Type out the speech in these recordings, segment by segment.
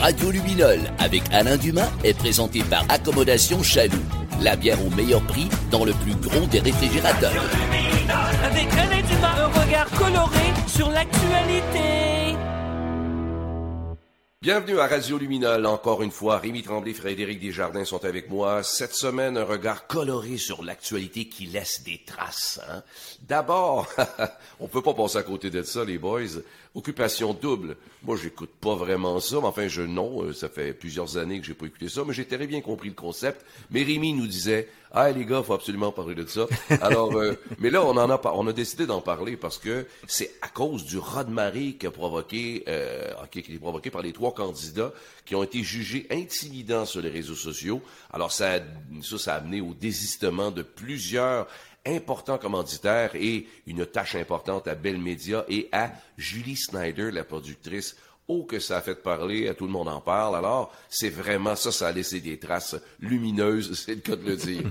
Radio Luminol avec Alain Dumas est présenté par Accommodation Chaloux. La bière au meilleur prix dans le plus gros des réfrigérateurs. Avec Alain Dumas, un regard coloré sur l'actualité. Bienvenue à Radio Luminol. Encore une fois, Rémi Tremblay, Frédéric Desjardins sont avec moi. Cette semaine, un regard coloré sur l'actualité qui laisse des traces. Hein? D'abord, on peut pas passer à côté de ça, les boys. Occupation double. Moi, j'écoute pas vraiment ça, mais enfin, je non. Euh, ça fait plusieurs années que j'ai pas écouté ça, mais j'ai très bien compris le concept. Mais Rémi nous disait, ah les gars, faut absolument parler de ça. Alors, euh, mais là, on en a, on a décidé d'en parler parce que c'est à cause du raz de marée qui a provoqué, euh, qui est provoqué par les trois candidats qui ont été jugés intimidants sur les réseaux sociaux. Alors, ça, ça a amené au désistement de plusieurs important commanditaire et une tâche importante à Bell Media et à Julie Snyder, la productrice. Oh, que ça a fait parler, à tout le monde en parle. Alors, c'est vraiment ça, ça a laissé des traces lumineuses, c'est le cas de le dire.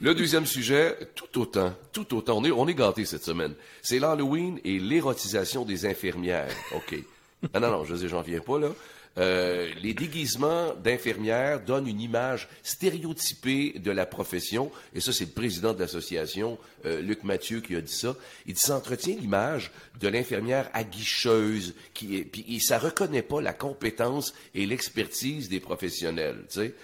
Le deuxième sujet, tout autant, tout autant, on est, on est gâtés cette semaine. C'est l'Halloween et l'érotisation des infirmières. OK. Ah non, non, je sais, j'en viens pas, là. Euh, les déguisements d'infirmières donnent une image stéréotypée de la profession, et ça, c'est le président de l'association, euh, Luc Mathieu, qui a dit ça. Il dit, ça entretient l'image de l'infirmière aguicheuse, qui est, puis ça reconnaît pas la compétence et l'expertise des professionnels, tu sais.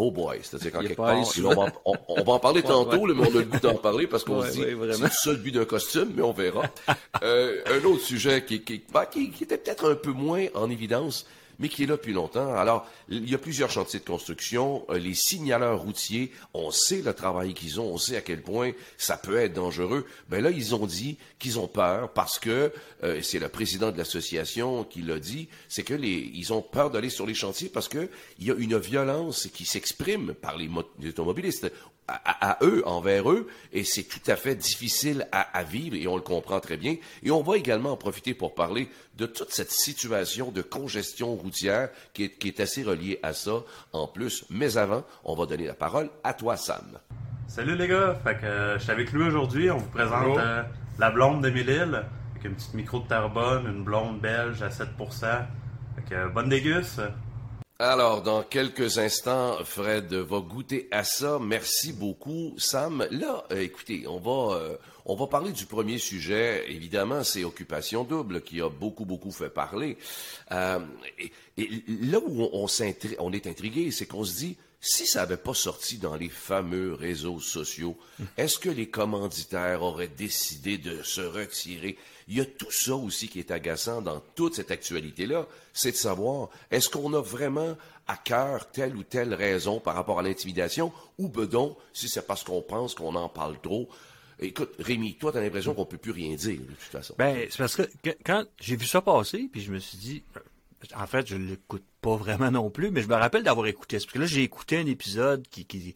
Oh boy, c'est-à-dire quand quelque part, on va, on, va, en parler tantôt, mais on a le goût d'en parler parce qu'on se dit c'est le seul but d'un costume, mais on verra. Euh, un autre sujet qui, qui, bah, qui, qui était peut-être un peu moins en évidence, mais qui est là depuis longtemps. Alors, il y a plusieurs chantiers de construction. Euh, les signaleurs routiers, on sait le travail qu'ils ont, on sait à quel point ça peut être dangereux. Ben là, ils ont dit qu'ils ont peur parce que, euh, c'est le président de l'association qui l'a dit, c'est que les, ils ont peur d'aller sur les chantiers parce que il y a une violence qui s'exprime par les, les automobilistes à, eux, envers eux, et c'est tout à fait difficile à, vivre, et on le comprend très bien. Et on va également en profiter pour parler de toute cette situation de congestion routière qui est, qui est assez reliée à ça en plus. Mais avant, on va donner la parole à toi, Sam. Salut les gars, fait que, euh, je suis avec lui aujourd'hui, on vous présente euh, la blonde de Mille avec un petit micro de carbone, une blonde belge à 7%. Fait que, euh, bonne déguste! Alors, dans quelques instants, Fred va goûter à ça. Merci beaucoup, Sam. Là, euh, écoutez, on va, euh, on va parler du premier sujet. Évidemment, c'est Occupation Double qui a beaucoup, beaucoup fait parler. Euh, et, là où on, on est intrigué, c'est qu'on se dit, si ça n'avait pas sorti dans les fameux réseaux sociaux, est-ce que les commanditaires auraient décidé de se retirer? Il y a tout ça aussi qui est agaçant dans toute cette actualité-là, c'est de savoir, est-ce qu'on a vraiment à cœur telle ou telle raison par rapport à l'intimidation, ou bedon, si c'est parce qu'on pense qu'on en parle trop. Écoute, Rémi, toi, tu as l'impression qu'on peut plus rien dire, de toute façon. Ben, c'est parce que, quand j'ai vu ça passer, puis je me suis dit, en fait, je l'écoute pas vraiment non plus, mais je me rappelle d'avoir écouté. Parce que là, j'ai écouté un épisode qui, qui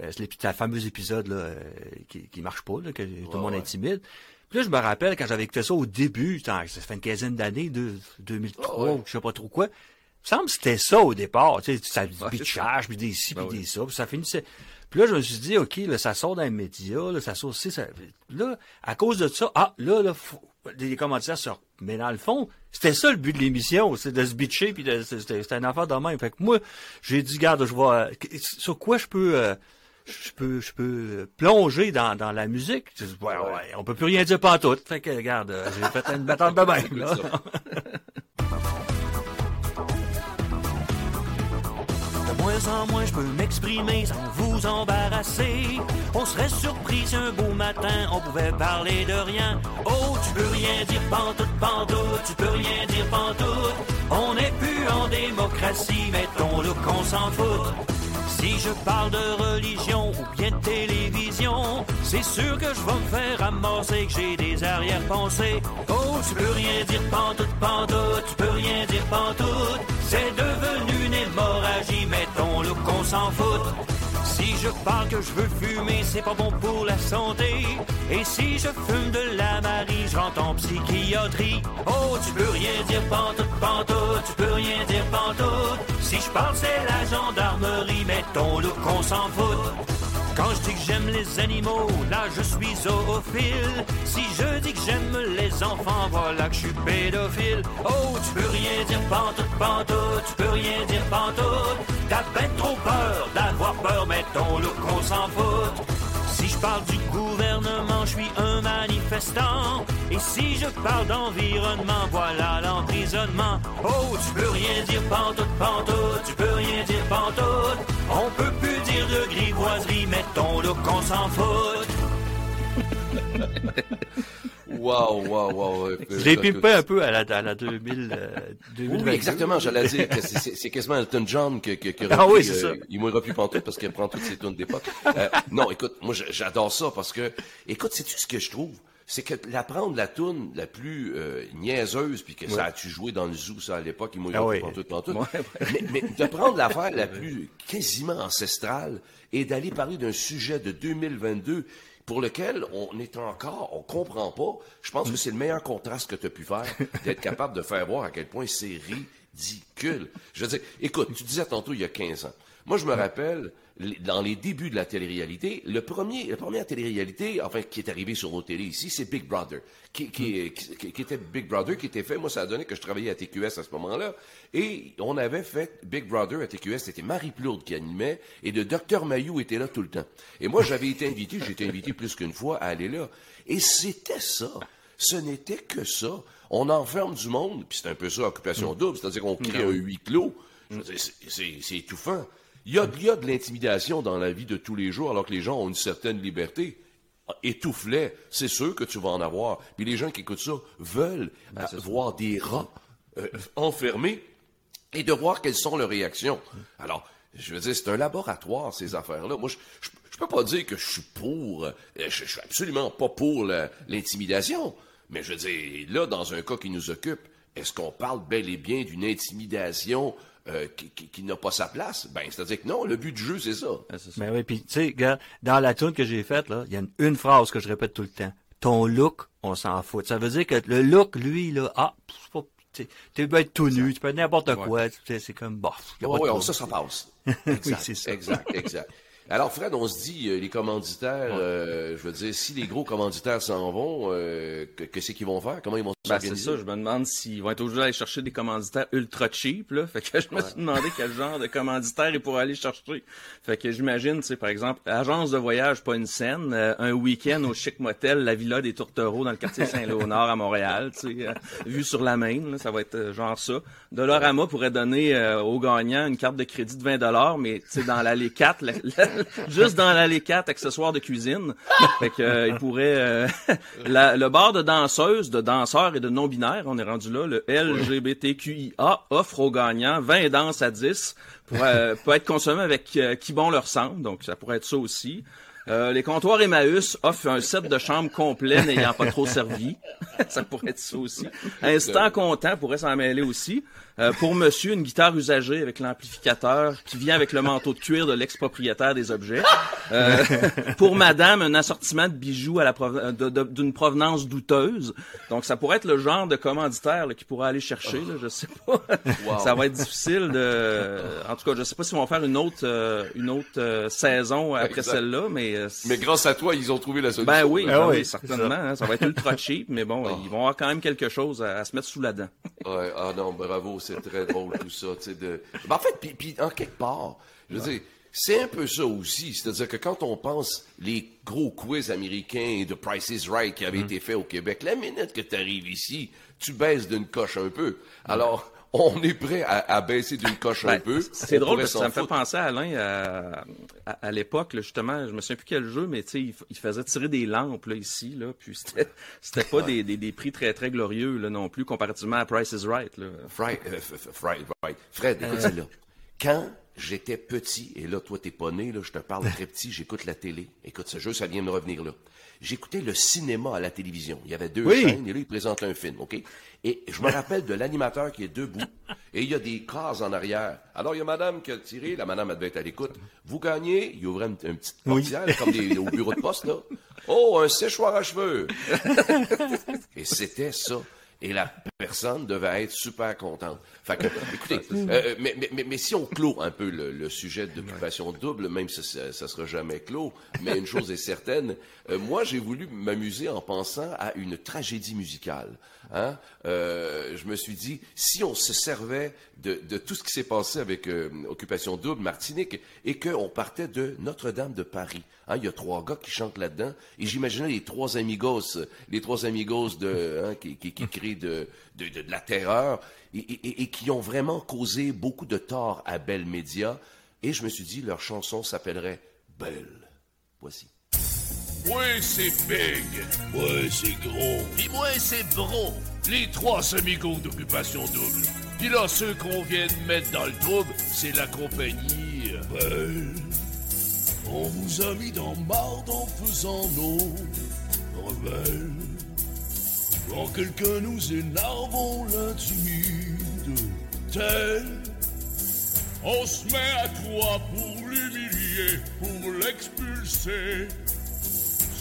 euh, c'est le fameux épisode là, euh, qui, qui marche pas, là, que tout le monde est timide. Puis là, je me rappelle quand j'avais écouté ça au début, ça fait une quinzaine d'années, de 2003, ou je sais pas trop quoi. Il me semble que c'était ça au départ, tu sais, ça bitchage, puis des ci, puis ben des ça, puis ça finissait. Puis là, je me suis dit, OK, là, ça sort dans les médias, là, ça sort aussi, ça... Là, à cause de ça, ah, là, là, faut... les commentaires sortent. Mais dans le fond, c'était ça le but de l'émission, c'est de se bitcher, puis c'était un affaire de même. Fait que moi, j'ai dit, garde, je vois, sur quoi je peux... Euh, je peux, je peux plonger dans, dans la musique? Ouais, ouais, on peut plus rien dire pas tout. Fait que, regarde, euh, j'ai fait une bataille de même, là. En moins, je peux m'exprimer sans vous embarrasser. On serait surpris si un beau matin, on pouvait parler de rien. Oh, tu peux rien dire pantoute, pantoute, tu peux rien dire pantoute. On n'est plus en démocratie, mettons-le qu'on s'en fout. Si je parle de religion ou bien de télévision, c'est sûr que je vais me faire amorcer que j'ai des arrière-pensées. Oh, tu peux rien dire pantoute, pantoute, tu peux rien dire pantoute. C'est devenu mettons-le qu'on s'en fout. Si je parle que je veux fumer, c'est pas bon pour la santé. Et si je fume de la marie, je rentre en psychiatrie. Oh, tu peux rien dire pantoute, pantoute, tu peux rien dire pantoute. Si je parle, c'est la gendarmerie, mettons-le qu'on s'en fout. Quand je dis que j'aime les animaux, là je suis zoophile. Si je dis que j'aime les enfants, voilà que je suis pédophile. Oh, tu peux dire pantoute, pantoute, tu peux rien dire pantoute. T'as ben trop peur d'avoir peur, mais ton look on s'en fout. Si je parle du gouvernement, je suis un manifestant. Et si je parle d'environnement, voilà l'emprisonnement. Oh, tu peux rien dire pantoute, pantoute, tu peux rien dire pantoute. On peut plus dire de grivoiserie, mais ton look on s'en fout. Wow, wow, wow. Je l'ai pimpé un peu à la, à la 2000, euh, 2022. Oui, exactement, j'allais dire que c'est- quasiment Elton John que, que, que Ah repris, oui, c'est euh, ça. il mourra plus pantoute parce qu'il prend toutes ses tunes d'époque. Euh, non, écoute, moi j'adore ça parce que, écoute, sais-tu ce que je trouve? C'est que la prendre la tune la plus euh, niaiseuse, puis que ça a-tu joué dans le zoo, ça, à l'époque, il mourra Ah plus oui. pantoute, pantoute. Ouais, Mais, mais de prendre l'affaire la plus quasiment ancestrale et d'aller parler d'un sujet de 2022 pour lequel on est encore, on comprend pas. Je pense que c'est le meilleur contraste que tu as pu faire, d'être capable de faire voir à quel point c'est ridicule. Je veux dire, écoute, tu disais tantôt il y a 15 ans. Moi, je me rappelle, dans les débuts de la télé-réalité, le premier, la première télé-réalité, enfin, qui est arrivée sur nos télés ici, c'est Big Brother. Qui, qui, qui, qui était Big Brother, qui était fait, moi, ça a donné que je travaillais à TQS à ce moment-là. Et on avait fait Big Brother à TQS, c'était Marie Plourde qui animait, et le docteur Mayou était là tout le temps. Et moi, j'avais été invité, j'ai été invité plus qu'une fois à aller là. Et c'était ça. Ce n'était que ça. On enferme du monde, puis c'est un peu ça, occupation double, c'est-à-dire qu'on crée un huis clos. Je veux dire, c'est- étouffant. Il y, a, il y a de l'intimidation dans la vie de tous les jours, alors que les gens ont une certaine liberté. Étouffe-les, c'est sûr que tu vas en avoir. Puis les gens qui écoutent ça veulent euh, voir des rats euh, enfermés et de voir quelles sont leurs réactions. Alors, je veux dire, c'est un laboratoire, ces affaires-là. Moi, je, je, je peux pas dire que je suis pour, euh, je, je suis absolument pas pour l'intimidation. Mais je veux dire, là, dans un cas qui nous occupe, est-ce qu'on parle bel et bien d'une intimidation euh, qui, qui- qui n'a pas sa place? Ben, c'est-à-dire que non, le but du jeu, c'est ça. Ça. Ben oui, puis tu sais, dans la tune que j'ai faite, là, il y a une, une phrase que je répète tout le temps. Ton look, on s'en fout. Ça veut dire que le look, lui, là, ah, c'est pas, tu peux être tout nu, tu peux être n'importe quoi, tu sais, c'est comme, bof. Ouais, ouais, trouble. ça, ça passe. Exact, c'est ça. exact, exact. Alors, Fred, on se dit, euh, les commanditaires, euh, je veux dire, si les gros commanditaires s'en vont, euh, que- qu'est-ce qu'ils vont faire? Comment ils vont Ben, c'est ça, je me demande s'ils vont être obligés d'aller chercher des commanditaires ultra cheap, là. Fait que je me suis demandé quel genre de commanditaire ils pourraient aller chercher. Fait que j'imagine, tu sais, par exemple, agence de voyage, pas une scène, euh, un week-end au chic motel, la Villa des Tourtereaux dans le quartier Saint-Léonard à Montréal, tu sais, vue sur la Main, là, ça va être genre ça. Dollarama pourrait donner euh, aux gagnants une carte de crédit de 20 dollars, mais tu sais, dans l'allée 4, la- la- juste dans l'allée 4, accessoires de cuisine. Fait que, euh, il pourrait, euh, la- le bar de danseuses, de danseurs et de non-binaires, on est rendu là, le LGBTQIA offre aux gagnants 20 danses à 10 pour, euh, peut être consommé avec euh, qui bon leur semble, donc ça pourrait être ça aussi. Euh, les comptoirs Emmaüs offrent un set de chambre complet n'ayant pas trop servi. ça pourrait être ça aussi. Instant comptant pourrait s'en mêler aussi. Euh, pour monsieur, une guitare usagée avec l'amplificateur qui vient avec le manteau de cuir de l'ex-propriétaire des objets. Euh, pour madame, un assortiment de bijoux à la de- d'une provenance douteuse. Donc, ça pourrait être le genre de commanditaire qui pourrait aller chercher, là, je sais pas. ça va être difficile de... En tout cas, je sais pas s'ils vont faire une autre, euh, une autre euh, saison après celle-là, mais... euh, Mais grâce à toi, ils ont trouvé la solution. ben oui, Ah ben oui, oui, certainement. hein, ça. va être ultra cheap, mais bon, ils vont avoir quand même quelque chose à, à se mettre sous la dent. Ouais, ah non, bravo, c'est très drôle tout ça, tu sais, de... Ben, en fait, puis, en quelque part, je veux dire, c'est un peu ça aussi, c'est-à-dire que quand on pense les gros quiz américains de Price is Right qui avaient été faits au Québec, la minute que tu arrives ici, tu baisses d'une coche un peu. Alors, on est prêt à, à baisser d'une coche un Ben, peu. C'est drôle parce que ça me fait penser à Alain à, à, à l'époque, justement, je me souviens plus quel jeu, mais il, il faisait tirer des lampes là, ici, là, puis c'était pas des, des, des prix très très glorieux là, non plus comparativement à Price is Right. Là. Fry- euh, Fry- right. Fred, écoute celle-là. Quand j'étais petit, et là, toi, t'es pas né, là, je te parle très petit, j'écoute la télé. Écoute, ce jeu, ça vient de me revenir là. J'écoutais le cinéma à la télévision. Il y avait deux Oui. chaînes, et là, ils présentent un film, OK? Et je me rappelle de l'animateur qui est debout, et il y a des cases en arrière. Alors, il y a madame qui a tiré, la madame, elle devait être à l'écoute. Vous gagnez, il ouvrait une, une petite portière, comme des, au bureau de poste, là. Oh, un séchoir à cheveux! Et c'était ça. Et la personne devait être super contente. Fait que, écoutez, euh, mais, mais, mais, si on clôt un peu le, sujet d'occupation double, même si ça, ça sera jamais clos, mais une chose est certaine, euh, moi j'ai voulu m'amuser en pensant à une tragédie musicale. Hein? Euh, je me suis dit, si on se servait de, tout ce qui s'est passé avec euh, Occupation Double, Martinique, et qu'on partait de Notre-Dame de Paris. Hein? Il y a trois gars qui chantent là-dedans, et j'imaginais les trois amigos, les trois amigos de, hein, qui, qui, qui crient de, la terreur, et, et, et, qui ont vraiment causé beaucoup de tort à Belle Média. Et je me suis dit, leur chanson s'appellerait Belle. Voici. Moi, c'est Big. Moi, c'est Gros. Puis moi, c'est Bro. Les trois amigos d'occupation double. Puis là, ceux qu'on vient de mettre dans le trouble, c'est la compagnie... Belle. On vous a mis dans marde en faisant nos rebelles. Quand quelqu'un nous énerve, on l'intimide. Tel. On se met à toi pour l'humilier, pour l'expulser.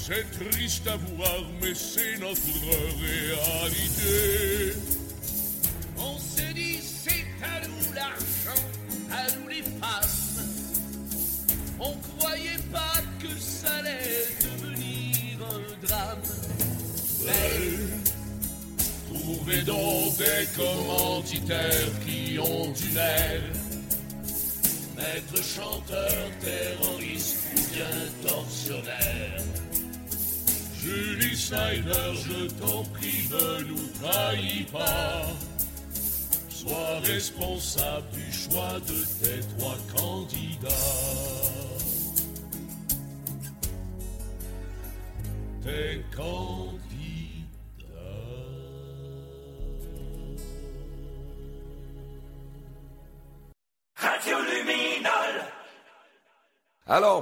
C'est triste à voir, mais c'est notre réalité. On se dit, c'est à nous l'argent, à nous les femmes. On croyait pas que ça allait devenir un drame. Mais trouvez donc des commanditaires qui ont du air. Maître chanteur, terroriste Je t'en prie, ne nous trahis pas. Sois responsable du choix de tes trois candidats. Tes candidats.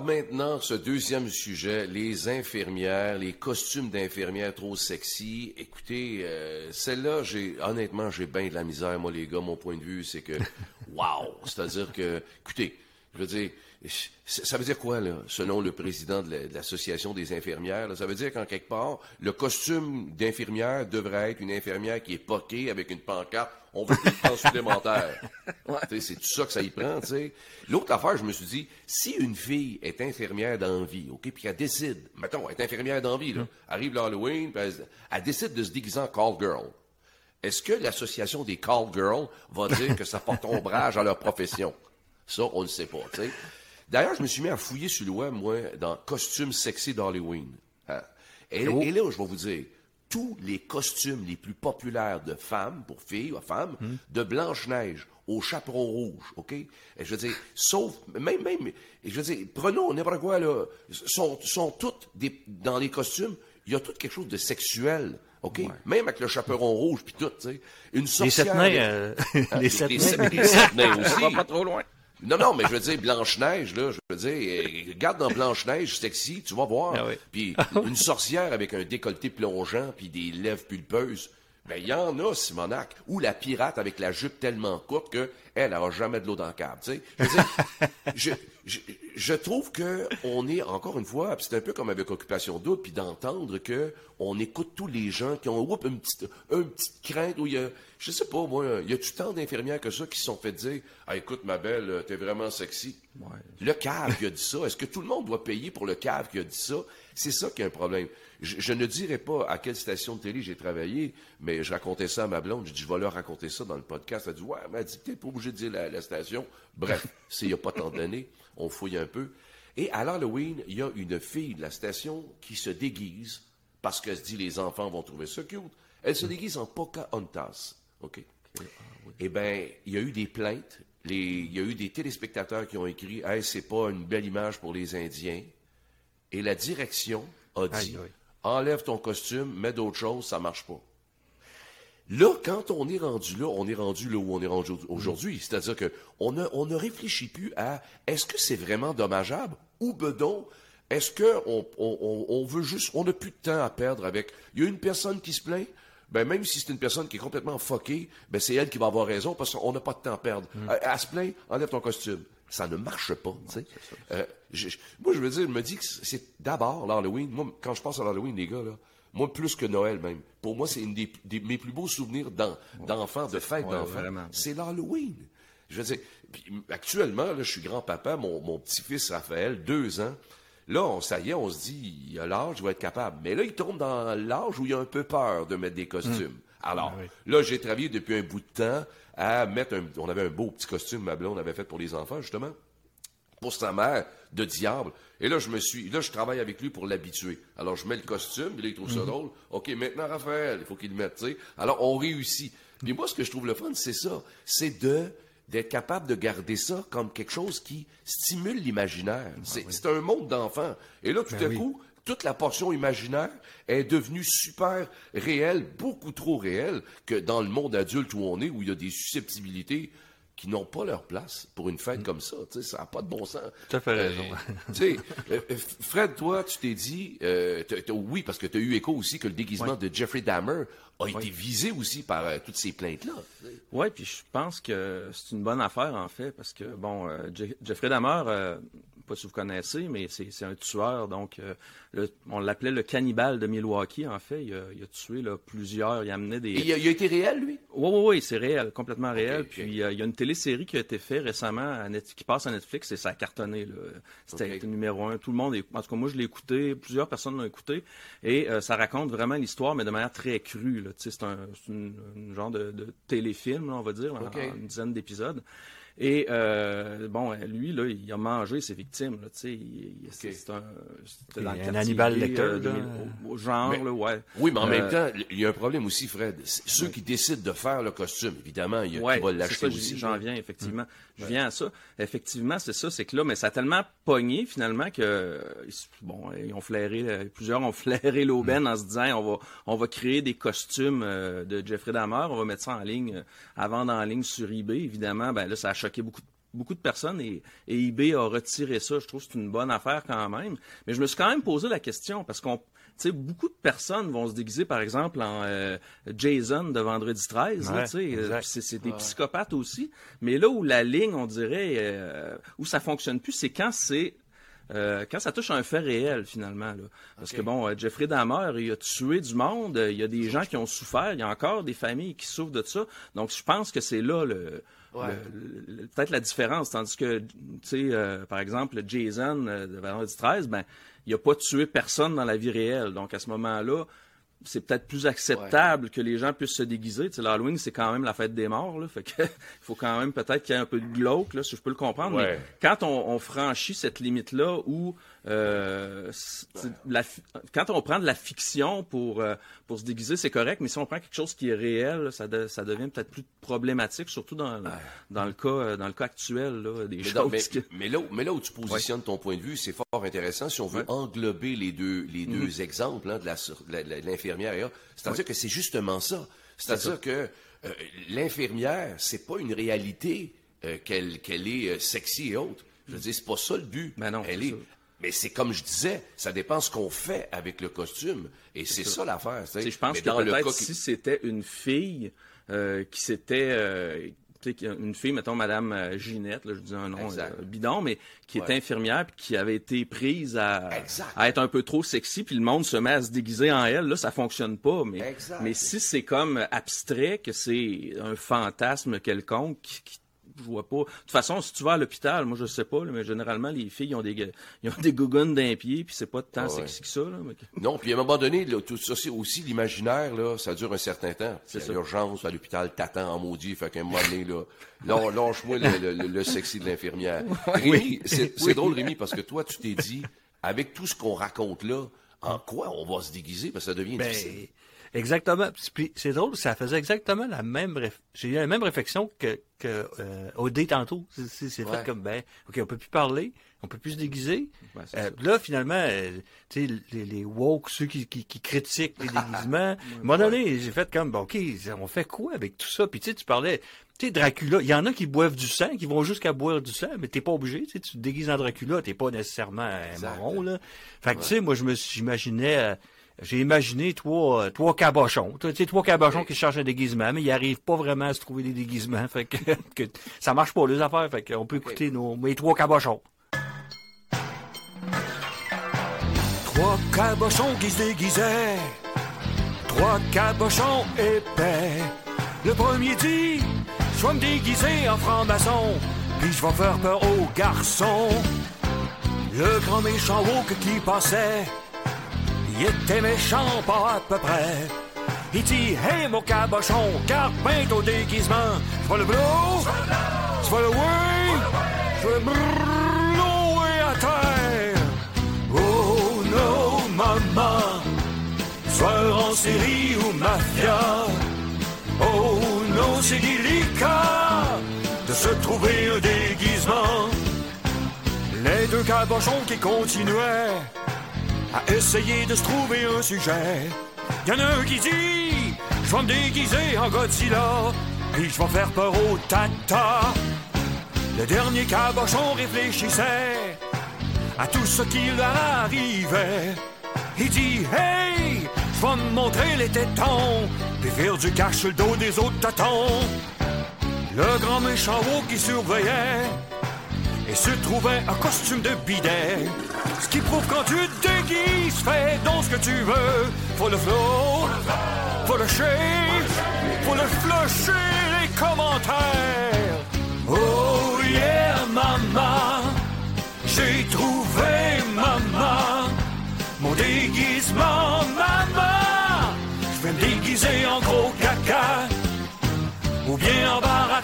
Alors maintenant, ce deuxième sujet, les infirmières, les costumes d'infirmières trop sexy. Écoutez, euh, celle-là, j'ai honnêtement, j'ai bien de la misère, moi les gars. Mon point de vue, c'est que, wow, c'est-à-dire que, écoutez, je veux dire, ça veut dire quoi, là, selon le président de l'Association des infirmières? Là? Ça veut dire qu'en quelque part, le costume d'infirmière devrait être une infirmière qui est poquée avec une pancarte. On veut plus de temps supplémentaire. C'est tout ça que ça y prend, tu sais. L'autre affaire, je me suis dit, si une fille est infirmière d'envie, OK, puis elle décide, mettons, elle est infirmière d'envie, là, arrive l'Halloween, puis elle, elle décide de se déguiser en call girl. Est-ce que l'association des call girls va dire que ça porte ombrage à leur profession? Ça, on ne sait pas, tu sais. D'ailleurs, je me suis mis à fouiller sur le web, moi, dans costumes sexy d'Halloween. Hein. Et, et, là, je vais vous dire, tous les costumes les plus populaires de femmes, pour filles ou femmes, de Blanche-Neige au chaperon rouge, OK? Et je veux dire, sauf, même, même, je veux dire, prenons n'importe quoi, là, sont, sont toutes des, dans les costumes, il y a tout quelque chose de sexuel. OK? Même avec le chaperon rouge puis tout, tu sais. Une sorcière... sept nains, euh, les sept les, nains. les sept nains aussi. Ça va pas trop loin. Non, non, mais je veux dire, Blanche-Neige, là, je veux dire, euh, regarde dans Blanche-Neige, sexy, tu vas voir. Ah oui. Puis une sorcière avec un décolleté plongeant puis des lèvres pulpeuses, ben il y en a, Simonac. Ou la pirate avec la jupe tellement courte que elle n'aura jamais de l'eau dans le câble, tu sais. Je veux dire, je, trouve que on est, encore une fois, c'est un peu comme avec Occupation Double, puis d'entendre que on écoute tous les gens qui ont oups, une, petite, une petite crainte où il y a, je sais pas, moi, il y a du tant d'infirmières que ça qui se sont fait dire Ah, écoute, ma belle, t'es vraiment sexy. Le cave qui a dit ça, est-ce que tout le monde doit payer pour le cave qui a dit ça? C'est ça qui est un problème. Je, je ne dirai pas à quelle station de télé j'ai travaillé, mais je racontais ça à ma blonde. Je dis, je vais leur raconter ça dans le podcast. Elle dit, ouais, mais elle dit, t'es pas obligé de dire la, la station. Bref, s'il n'y a pas tant d'années, on fouille un peu. Et à l'Halloween, il y a une fille de la station qui se déguise parce qu'elle se dit, les enfants vont trouver ça cute. Elle se déguise en Pocahontas. OK? Eh bien, il y a eu des plaintes. Les, il y a eu des téléspectateurs qui ont écrit Hey, c'est pas une belle image pour les Indiens. Et la direction a dit. Enlève ton costume, mets d'autres choses, ça marche pas. Là, quand on est rendu là, on est rendu là où on est rendu aujourd'hui. C'est-à-dire que on ne on ne réfléchit plus à est-ce que c'est vraiment dommageable ou bedon? Est-ce que on, on, on- on veut juste, on n'a plus de temps à perdre avec. Il y a une personne qui se plaint, ben même si c'est une personne qui est complètement fuckée, ben c'est elle qui va avoir raison parce qu'on n'a pas de temps à perdre. Elle, elle se plaint, enlève ton costume. Ça ne marche pas, tu sais. Euh, moi, je veux dire, je me dis que c'est d'abord l'Halloween. Moi, quand je pense à l'Halloween, les gars, là, Moi, plus que Noël même. Pour moi, c'est une des, des- mes plus beaux souvenirs d'en- d'enfants, de d'enfants. vraiment. C'est l'Halloween. Je veux dire, actuellement, là, je suis grand-papa, mon, mon petit-fils Raphaël, deux ans. Là, on, ça y est, on se dit, il a l'âge, il va être capable. Mais là, il tombe dans l'âge où il a un peu peur de mettre des costumes. Alors, là, j'ai travaillé depuis un bout de temps à mettre un... On avait un beau petit costume, ma blonde avait fait pour les enfants, justement pour sa mère de diable. Et là, je me suis, là, je travaille avec lui pour l'habituer. Alors, je mets le costume, puis là, il trouve ça drôle. OK, maintenant, Raphaël, il faut qu'il le mette, tu sais. Alors, on réussit. Puis moi, ce que je trouve le fun, c'est ça. C'est de, d'être capable de garder ça comme quelque chose qui stimule l'imaginaire. C'est, c'est un monde d'enfants. Et là, tout à coup, toute la portion imaginaire est devenue super réelle, beaucoup trop réelle, que dans le monde adulte où on est, où il y a des susceptibilité qui n'ont pas leur place pour une fête comme ça. Tu sais, ça n'a pas de bon sens. Tu as fait Euh, raison. tu sais, euh, euh, Fred, toi, tu t'es dit, euh, t'as- oui, parce que tu as eu écho aussi que le déguisement de Jeffrey Dahmer a été visé aussi par euh, toutes ces plaintes-là. Oui, puis je pense que c'est une bonne affaire, en fait, parce que, bon, euh, Je- Jeffrey Dahmer, euh, pas si vous connaissez, mais c'est un tueur, donc euh, le- on l'appelait le cannibale de Milwaukee, en fait. Il a, il a tué là, plusieurs, il amenait des... Il a, il a été réel, lui? Oui, oui, oui, c'est réel, complètement réel. Puis euh, il y a une télésérie qui a été faite récemment, à Net- qui passe à Netflix, et ça a cartonné. C'était Ok. numéro un. Tout le monde, est- en tout cas moi je l'ai écouté, plusieurs personnes l'ont écouté, et euh, ça raconte vraiment l'histoire, mais de manière très crue. C'est un, c'est une, une genre de, de téléfilm, là, on va dire, en une dizaine d'épisodes. Et euh, bon, lui, là, il a mangé ses victimes. Là, tu sais, il- c'est un, c'était dans Un le quartier Hannibal Lecter, euh, là. 2000, au, au genre, Mais- là, ouais. Oui, mais en même Euh, temps, il y a un problème aussi, Fred. C'est Ceux qui décident de faire le costume, évidemment, il y a Ouais, qui va c'est l'acheter ça, aussi. j'en viens, effectivement. Je viens à ça. Effectivement, c'est ça, c'est que là, mais ça a tellement pogné, finalement, que, euh, bon, ils ont flairé, plusieurs ont flairé l'aubaine en se disant, on va, on va créer des costumes de Jeffrey Dahmer, on va mettre ça en ligne, à vendre en ligne sur eBay. Évidemment, ben là, ça a choqué beaucoup de beaucoup de personnes et, et eBay a retiré ça. Je trouve que c'est une bonne affaire quand même. Mais je me suis quand même posé la question parce qu'on, tu sais, beaucoup de personnes vont se déguiser, par exemple, en euh, Jason de Vendredi 13. là, Ouais, tu sais, euh, c'est des psychopathes aussi. Mais là où la ligne, on dirait, euh, où ça fonctionne plus, c'est quand c'est euh, quand ça touche à un fait réel, finalement. Là. Parce que, bon, euh, Jeffrey Dahmer, il a tué du monde, euh, il y a des gens qui ont souffert, il y a encore des familles qui souffrent de ça. Donc, je pense que c'est là le... peut-être la différence, tandis que, tu sais, euh, par exemple, le Jason euh, de Vendredi 13, ben, il a pas tué personne dans la vie réelle. Donc, à ce moment-là, c'est peut-être plus acceptable que les gens puissent se déguiser. Tu sais, l'Halloween, c'est quand même la fête des morts, là. Fait que, il faut quand même peut-être qu'il y ait un peu de glauque, là, si je peux le comprendre. Ouais. Mais quand on, on franchit cette limite-là où, euh, la quand on prend de la fiction pour, euh, pour se déguiser, c'est correct, mais si on prend quelque chose qui est réel, ça, de- ça devient peut-être plus problématique, surtout dans, le- dans, le, cas, euh, dans le cas actuel, là, des Mais, choses non, mais- que- mais là, où- mais là où tu positionnes ton point de vue, c'est fort intéressant si on veut englober les deux, les deux Mhm. exemples hein, de de la- la- de l'infirmière. et autres. C'est-à-dire que c'est justement ça. C'est-à-dire que euh, l'infirmière, c'est pas une réalité euh, qu'elle est euh, sexy et autre. Je veux dire, c'est pas ça le but. Ben non, Elle c'est est. Mais c'est comme je disais, ça dépend ce qu'on fait avec le costume. Et c'est ça, l'affaire. je pense Mais que dans le cas si c'était une fille euh, qui s'était... euh, une fille, mettons Madame euh, Ginette, là, je dis un nom euh, bidon, mais qui Ouais. infirmière puis qui avait été prise à, être un peu trop sexy, puis le monde se met à se déguiser en elle, là, ça fonctionne pas. Mais, Exact. mais si c'est comme abstrait, que c'est un fantasme quelconque qui, qui- je vois pas. De toute façon, si tu vas à l'hôpital, moi je sais pas, là, mais généralement les filles ils ont des ils ont des gougounes d'un pied, puis c'est pas tant Ah ouais. sexy que ça. Là, mais- Non, puis à un moment donné, là, tout ça, c'est aussi l'imaginaire, là, ça dure un certain temps. C'est l'urgence, à l'hôpital, t'attends en maudit, fait qu'à un moment donné, là, lâ- lâche-moi le, le- le- le sexy de l'infirmière. Rémi, c'est c'est drôle, Rémi, parce que toi, tu t'es dit, avec tout ce qu'on raconte là, en quoi on va se déguiser, parce que ça devient Ben, difficile. Exactement. C'est drôle, ça faisait exactement la même réf- j'ai eu la même réflexion que, que euh, OD tantôt. C'est- Ouais. fait comme ben, ok, on peut plus parler, on peut plus se déguiser. Ouais, c'est Euh, là, finalement, euh, tu sais, les, les woke, ceux qui, qui, qui critiquent les déguisements, à un moment donné, j'ai fait comme, bon, ok, on fait quoi avec tout ça? Puis tu sais, tu parlais, tu sais, Dracula, il y en a qui boivent du sang, qui vont jusqu'à boire du sang, mais t'es pas obligé, tu sais, tu te déguises en Dracula, t'es pas nécessairement un marron, là. Fait que, tu sais, moi, je me j'imaginais, euh, j'ai imaginé trois, euh, trois cabochons, tu sais, trois cabochons qui cherchent un déguisement, mais ils arrivent pas vraiment à se trouver des déguisements, fait que, que ça marche pas, les affaires, fait qu'on peut écouter nos, mes trois cabochons. Trois cabochons qui se déguisaient trois cabochons épais. Le premier dit, je vais me déguiser en franc-maçon, puis je vais faire peur aux garçons. Le grand méchant woke qui passait, il était méchant pas à peu près. Il dit, hey mon cabochon, garde bien ton déguisement. Je le blow, je vais le way, je vais le blower à terre. Oh non, maman, soir en série ou mafia. Oh non, c'est délicat de se trouver un déguisement. Les deux cabochons qui continuaient à essayer de se trouver un sujet. Y'en a un qui dit, je vais me déguiser en Godzilla, puis je vais faire peur au tata. Le dernier cabochon réfléchissait à tout ce qui leur arrivait. Il dit, hey, je vais me montrer les tétons, puis faire du cash le dos des autres tatons. Le grand méchant qui surveillait et se trouvait un costume de bidet. Ce qui prouve quand tu déguises, fais donc ce que tu veux. Faut le flow, faut le shake, faut le flusher les commentaires. Oh yeah, maman, j'ai trouvé maman, mon déguisement, maman. Je vais me déguiser en gros caca, ou bien en Barack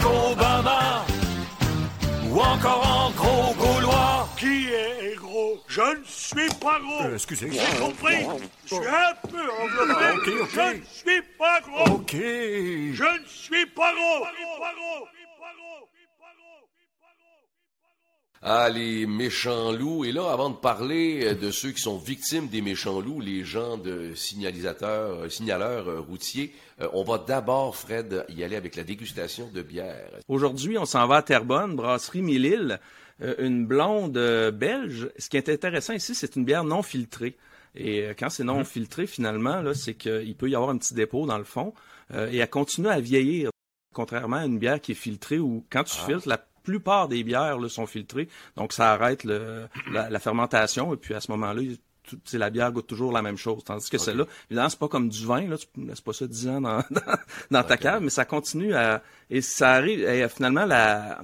Je ne suis pas gros. Euh, excusez. J'ai compris. Je suis un peu enveloppé. Ah, ok, ok. Je ne suis pas gros. Ok. Je ne suis pas gros. Ah, les méchants loups. Et là, avant de parler euh, de ceux qui sont victimes des méchants loups, les gens de signalisateurs, euh, signaleurs euh, routiers, on va d'abord, Fred, y aller avec la dégustation de bière. Aujourd'hui, on s'en va à Terrebonne, brasserie Mille-Îles, une blonde euh, belge. Ce qui est intéressant ici, c'est une bière non filtrée. Et euh, quand c'est non filtré, finalement, là, c'est qu'il peut y avoir un petit dépôt dans le fond. euh, et elle continue à vieillir, contrairement à une bière qui est filtrée où, quand tu filtres, la plupart des bières là, sont filtrées. Donc, ça arrête le- la, la fermentation. Et puis, à ce moment-là, la bière goûte toujours la même chose. Tandis que celle-là, évidemment, c'est pas comme du vin, là, tu ne laisses pas ça 10 ans dans, dans, dans ta cave, mais ça continue à. Et ça arrive. et finalement, la,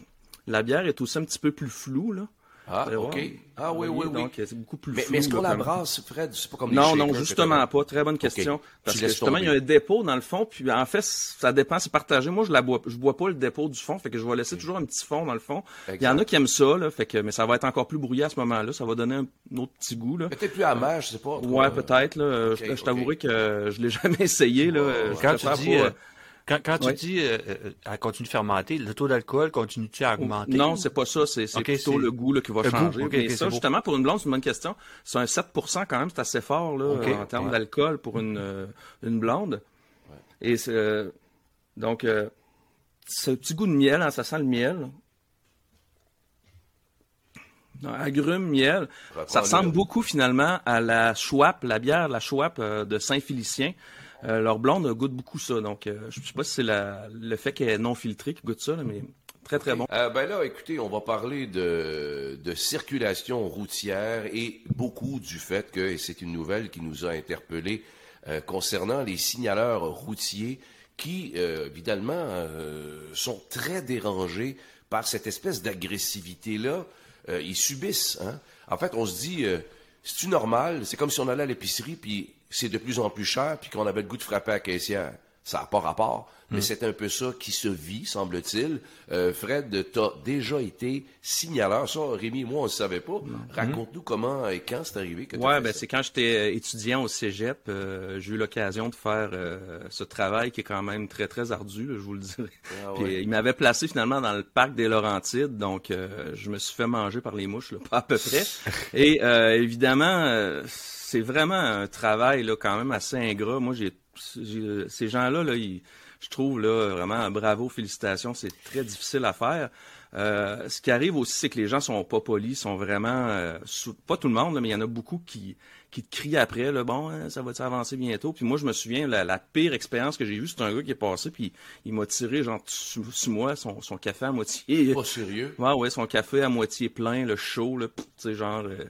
la bière est aussi un petit peu plus floue, là. Ah, allez OK. Ah oui, oui, oui. Donc, c'est beaucoup plus Mais, flou. mais est-ce qu'on la comme- brasse, Fred? C'est pas comme les non, non, justement pas. Très bonne question. Parce Tu que justement, il y a un dépôt dans le fond, puis en fait, ça dépend, c'est partagé. Moi, je la bois, je bois pas le dépôt du fond, fait que je vais laisser toujours un petit fond dans le fond. Il y en a qui aiment ça, là, fait que, mais ça va être encore plus brouillé à ce moment-là. Ça va donner un, un autre petit goût, là. Peut-être plus amer, je sais pas. Ouais, peut-être, là. Je je t'avouerai que je l'ai jamais essayé, là. Je Quand tu préfère dis, pas, euh, quand, quand tu dis, euh, euh, elle continue de fermenter, le taux d'alcool continue-tu à augmenter? Non, c'est pas ça. C'est plutôt le goût là, qui va le goût, changer. Mais ça, justement, pour une blonde, c'est une bonne question. C'est un 7% quand même, c'est assez fort là, en termes ouais. d'alcool pour une, euh, une blonde. Et euh, donc, euh, ce petit goût de miel, hein, ça sent le miel. Non, Agrumes, miel. Ça ressemble beaucoup finalement à la Schwab, la bière, la Schwab euh, de Saint-Félicien. Euh, leur blonde goûte beaucoup ça. Donc, euh, je sais pas si c'est le fait qu'elle est non filtrée qui goûte ça, là, mais très très bon. Euh, ben là, écoutez, on va parler de, de circulation routière et beaucoup du fait que, et c'est une nouvelle qui nous a interpellés euh, concernant les signaleurs routiers qui, euh, évidemment, sont très dérangés par cette espèce d'agressivité-là. Ils subissent. Hein? En fait, on se dit, c'est-tu normal? C'est comme si on allait à l'épicerie, puis c'est de plus en plus cher, puis qu'on avait le goût de frapper à la caissière. Ça n'a pas rapport, mais c'est un peu ça qui se vit, semble-t-il. Euh, Fred, tu as déjà été signaleur. Ça, Rémi et moi, on ne savait pas. Raconte-nous comment et quand c'est arrivé fait ben c'est quand j'étais euh, étudiant au cégep, euh, j'ai eu l'occasion de faire euh, ce travail qui est quand même très très ardu, là, je vous le dirais. Ah Puis, ouais. il m'avait placé finalement dans le parc des Laurentides, donc euh, je me suis fait manger par les mouches, là, pas à peu près. Et euh, évidemment, euh, c'est vraiment un travail là quand même assez ingrat. Moi, j'ai j'ai- ces gens-là, là, ils- je trouve là vraiment bravo, félicitations, c'est très difficile à faire. Euh, ce qui arrive aussi, c'est que les gens sont pas polis, sont vraiment euh, sous- pas tout le monde, là, mais il y en a beaucoup qui qui te crient après, là, bon, hein, ça va avancer bientôt? Puis moi, je me souviens, la, la pire expérience que j'ai eue, c'est un gars qui est passé, puis il m'a tiré genre sous, sous moi son, son café à moitié. Pas sérieux. Ouais, ouais, son café à moitié plein, le chaud, là, tu sais, genre, euh,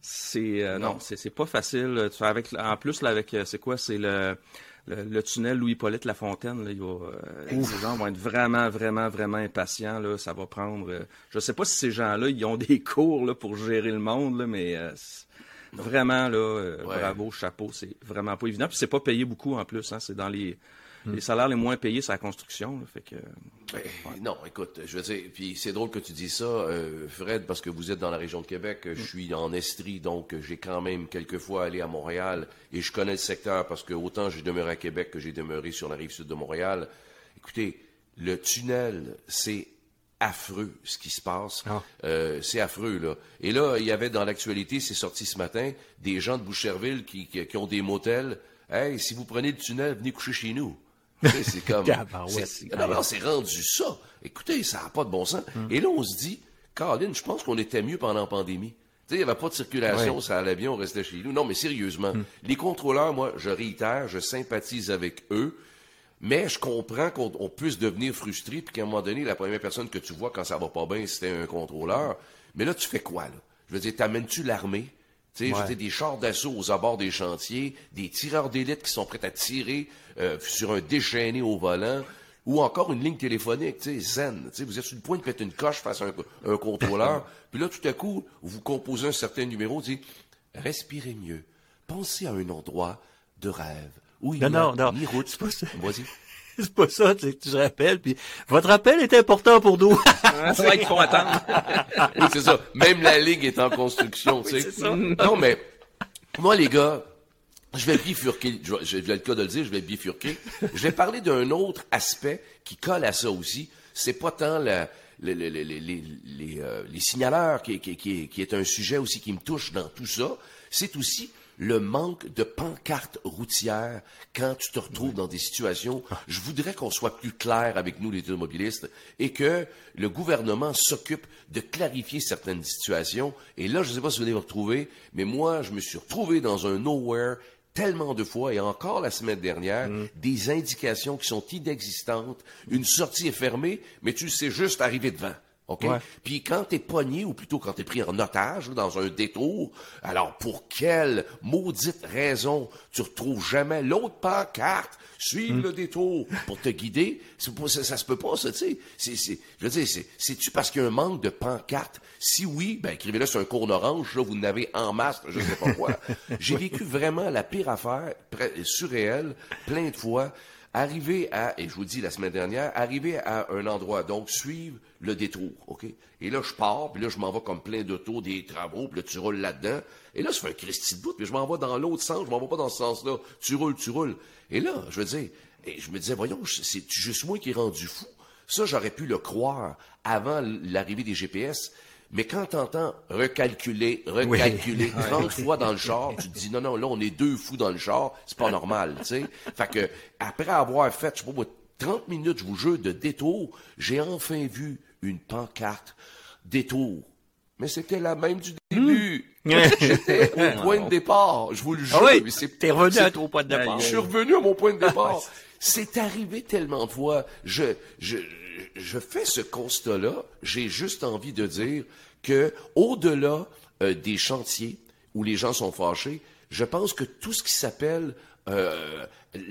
c'est, euh, non, Non. c'est, pas facile. Tu sais, avec, en plus, là, avec, euh, c'est quoi, c'est le, le, le tunnel Louis-Hippolyte Lafontaine, là, il va, euh, les gens vont être vraiment, vraiment, vraiment impatients. Là, ça va prendre. euh, je sais pas si ces gens-là, ils ont des cours là, pour gérer le monde, là, mais euh, vraiment là, euh, Ouais. bravo, chapeau, c'est vraiment pas évident. Puis c'est pas payé beaucoup en plus. Hein, c'est dans les les salaires les moins payés, c'est la construction. Là, fait que Ben, Non, écoute, je veux dire, puis c'est drôle que tu dis ça, euh, Fred, parce que vous êtes dans la région de Québec, je suis en Estrie, donc j'ai quand même quelquefois allé à Montréal et je connais le secteur parce que autant j'ai demeuré à Québec que j'ai demeuré sur la rive sud de Montréal. Écoutez, le tunnel, c'est affreux ce qui se passe. Ah. Euh, c'est affreux, là. Et là, il y avait dans l'actualité, c'est sorti ce matin, des gens de Boucherville qui, qui, qui ont des motels. Hey, si vous prenez le tunnel, venez coucher chez nous. C'est comme. C'est- non, non, c'est rendu ça. Écoutez, ça n'a pas de bon sens. Et là, on se dit, Caroline, je pense qu'on était mieux pendant la pandémie. Tu sais, il n'y avait pas de circulation, Ouais. ça allait bien, on restait chez nous. Non, mais sérieusement, les contrôleurs, moi, je réitère, je sympathise avec eux. Mais je comprends qu'on on puisse devenir frustré, puis qu'à un moment donné, la première personne que tu vois quand ça va pas bien, c'était un contrôleur. Mais là, tu fais quoi, là? Je veux dire, t'amènes-tu l'armée? Tu sais, je Ouais. dire, des chars d'assaut aux abords des chantiers, des tireurs d'élite qui sont prêts à tirer euh, sur un déchaîné au volant, ou encore une ligne téléphonique, tu sais, zen. Tu sais, vous êtes sur le point de péter une coche face à un, un contrôleur, puis là, tout à coup, vous composez un certain numéro, dis, respirez mieux, pensez à un endroit de rêve, où il Non, non, non. route. C'est pas ça. Vas-y. C'est pas ça, tu, tu te rappelles. Puis votre appel est important pour nous. c'est vrai qu'il faut attendre. Oui, c'est ça. Même la ligue est en construction, tu sais. Non, mais moi, les gars, je vais bifurquer. Je vais- J'ai le cas de le dire, je vais bifurquer. Je vais parler d'un autre aspect qui colle à ça aussi. C'est pas tant la- le- le- le- les, les, les, euh, les signaleurs qui, qui, qui est un sujet aussi qui me touche dans tout ça. C'est aussi le manque de pancartes routières quand tu te retrouves dans des situations. Je voudrais qu'on soit plus clair avec nous, les automobilistes, et que le gouvernement s'occupe de clarifier certaines situations. Et là, je ne sais pas si vous allez vous retrouver, mais moi, je me suis retrouvé dans un nowhere tellement de fois, et encore la semaine dernière, des indications qui sont inexistantes. Une sortie est fermée, mais tu sais juste arriver devant. OK? Ouais. Puis quand t'es pogné, ou plutôt quand t'es pris en otage dans un détour, alors pour quelle maudite raison tu retrouves jamais l'autre pancarte, suivre le détour pour te guider? Pas- ça, ça se peut pas, ça, tu sais. Je veux dire, c'est, c'est-tu parce qu'il y a un manque de pancarte? Si oui, ben écrivez-le sur un cône orange, là, vous n'avez en masse, je sais pas quoi. J'ai vécu vraiment la pire affaire, surréelle, plein de fois. Arriver à, et je vous dis la semaine dernière, arriver à un endroit, donc suivre le détour, OK? Et là, je pars, puis là, je m'en vais comme plein d'autos, des travaux, puis là, tu roules là-dedans. Et là, ça fait un Christy de bout, puis je m'en vais dans l'autre sens, je m'en vais pas dans ce sens-là. Tu roules, tu roules. Et là, je veux dire, et je me disais, voyons, c'est juste moi qui est rendu fou? Ça, j'aurais pu le croire avant l'arrivée des GPS. Mais quand t'entends recalculer, recalculer 30 fois dans le char, tu te dis non, non, là, on est deux fous dans le char, c'est pas normal, tu sais. Fait que, après avoir fait, je sais pas moi, 30 minutes, je vous jure, de détour, j'ai enfin vu une pancarte détour. Mais c'était la même du début. J'étais au point de départ, je vous le jure. Ah oui, mais c'est- t'es revenu à ton point de départ. je suis revenu à mon point de départ. C'est arrivé tellement de fois. Je, je, je fais ce constat-là. J'ai juste envie de dire que, au-delà euh, des chantiers où les gens sont fâchés, je pense que tout ce qui s'appelle euh,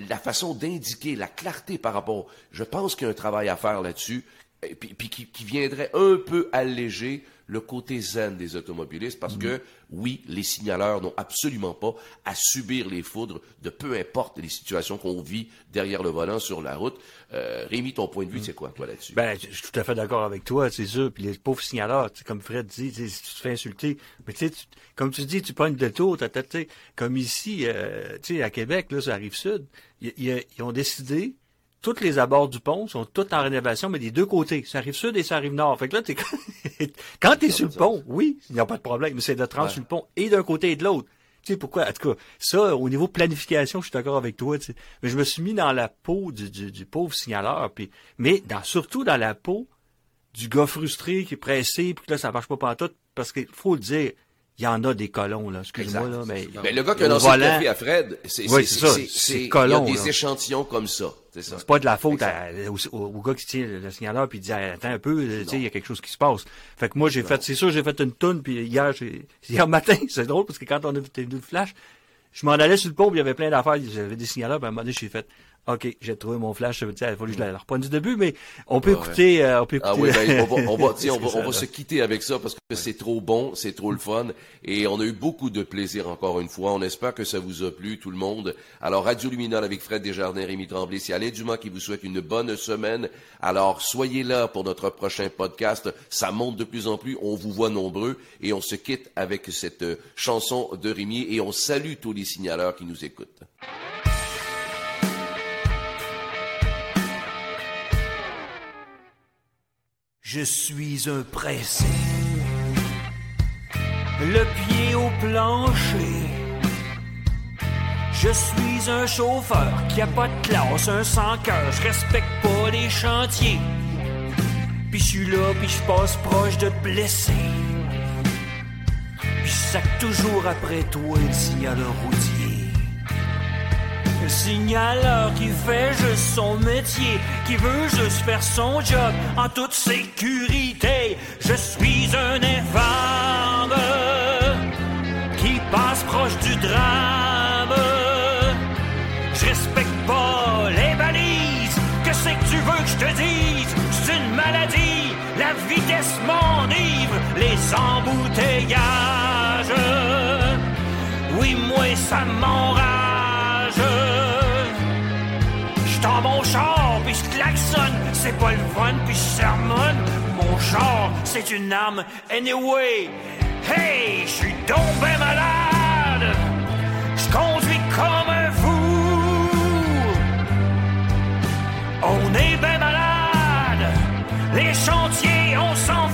la façon d'indiquer, la clarté par rapport, je pense qu'il y a un travail à faire là-dessus, et puis, qui, qui viendrait un peu alléger le côté zen des automobilistes, parce que, oui, les signaleurs n'ont absolument pas à subir les foudres de peu importe les situations qu'on vit derrière le volant sur la route. Euh, Rémi, ton point de vue, c'est quoi, toi, là-dessus? Ben, je suis tout à fait d'accord avec toi, c'est sûr. Puis les pauvres signaleurs, comme Fred dit, si tu te fais insulter, mais tu sais, comme tu dis, tu prends une détour, t'as- comme ici, euh, tu sais, à Québec, là, sur la rive sud, ils ont décidé, tous les abords du pont sont tous en rénovation, mais des deux côtés, ça rive sud et ça rive nord. Fait que là, t'es, quand t'es sur le pont, oui, il n'y a pas de problème, mais c'est de rendre Ouais. sur le pont et d'un côté et de l'autre. Tu sais pourquoi? En tout cas, ça, au niveau planification, je suis d'accord avec toi. Mais je me suis mis dans la peau du, du, du pauvre signaleur, puis, mais dans, surtout dans la peau du gars frustré qui est pressé, puis que là, ça marche pas pantoute, parce qu'il faut le dire, il y en a des colons, là, excuse-moi, là, mais... Le gars qui a lancé le café à Fred, c'est Oui, c'est- c'est- il y a des là. échantillons comme ça. C'est pas de la faute à- au, gars qui tient le signaleur puis il dit attends un peu, tu sais, il y a quelque chose qui se passe. Fait que moi j'ai fait, c'est sûr, j'ai fait une toune puis hier, j'ai, hier matin, c'est drôle parce que quand on a venu le flash, je m'en allais sur le pont, il y avait plein d'affaires, j'avais des signaleurs, puis à un moment donné, j'ai fait, OK, j'ai trouvé mon flash, tu sais, il a fallu que je la reprenne du début, mais on peut écouter, euh, on peut écouter. Ah oui, ben, on va, on va, on va, ça on se quitter avec ça parce que c'est trop bon, c'est trop le fun et on a eu beaucoup de plaisir encore une fois. On espère que ça vous a plu, tout le monde. Alors, Radio Luminol avec Fred Desjardins, Rémi Tremblay, c'est Alain Dumas qui vous souhaite une bonne semaine. Alors, soyez là pour notre prochain podcast. Ça monte de plus en plus, on vous voit nombreux et on se quitte avec cette euh, chanson de Rémi et on salue tous les signaleurs qui nous écoutent. Je suis un pressé, le pied au plancher. Je suis un chauffeur qui a pas de classe, un sans cœur, je respecte pas les chantiers. Puis je suis là, puis je passe proche de te blesser. Puis je sac toujours après toi le signaleur routier. Le signaleur qui fait juste son métier, qui veut juste faire son job en toute sécurité. Je suis un infâme qui passe proche du drame. Je respecte pas les balises. Que c'est que tu veux que je te dise? C'est une maladie. La vitesse m'enivre, les embouteillages. Oui, moi, ça m'enrage. C'est pas le fun, puis je sermonne. Mon char, c'est une arme. Anyway, hey, je suis donc ben malade. Je conduis comme un fou. On est ben malade. Les chantiers, on s'en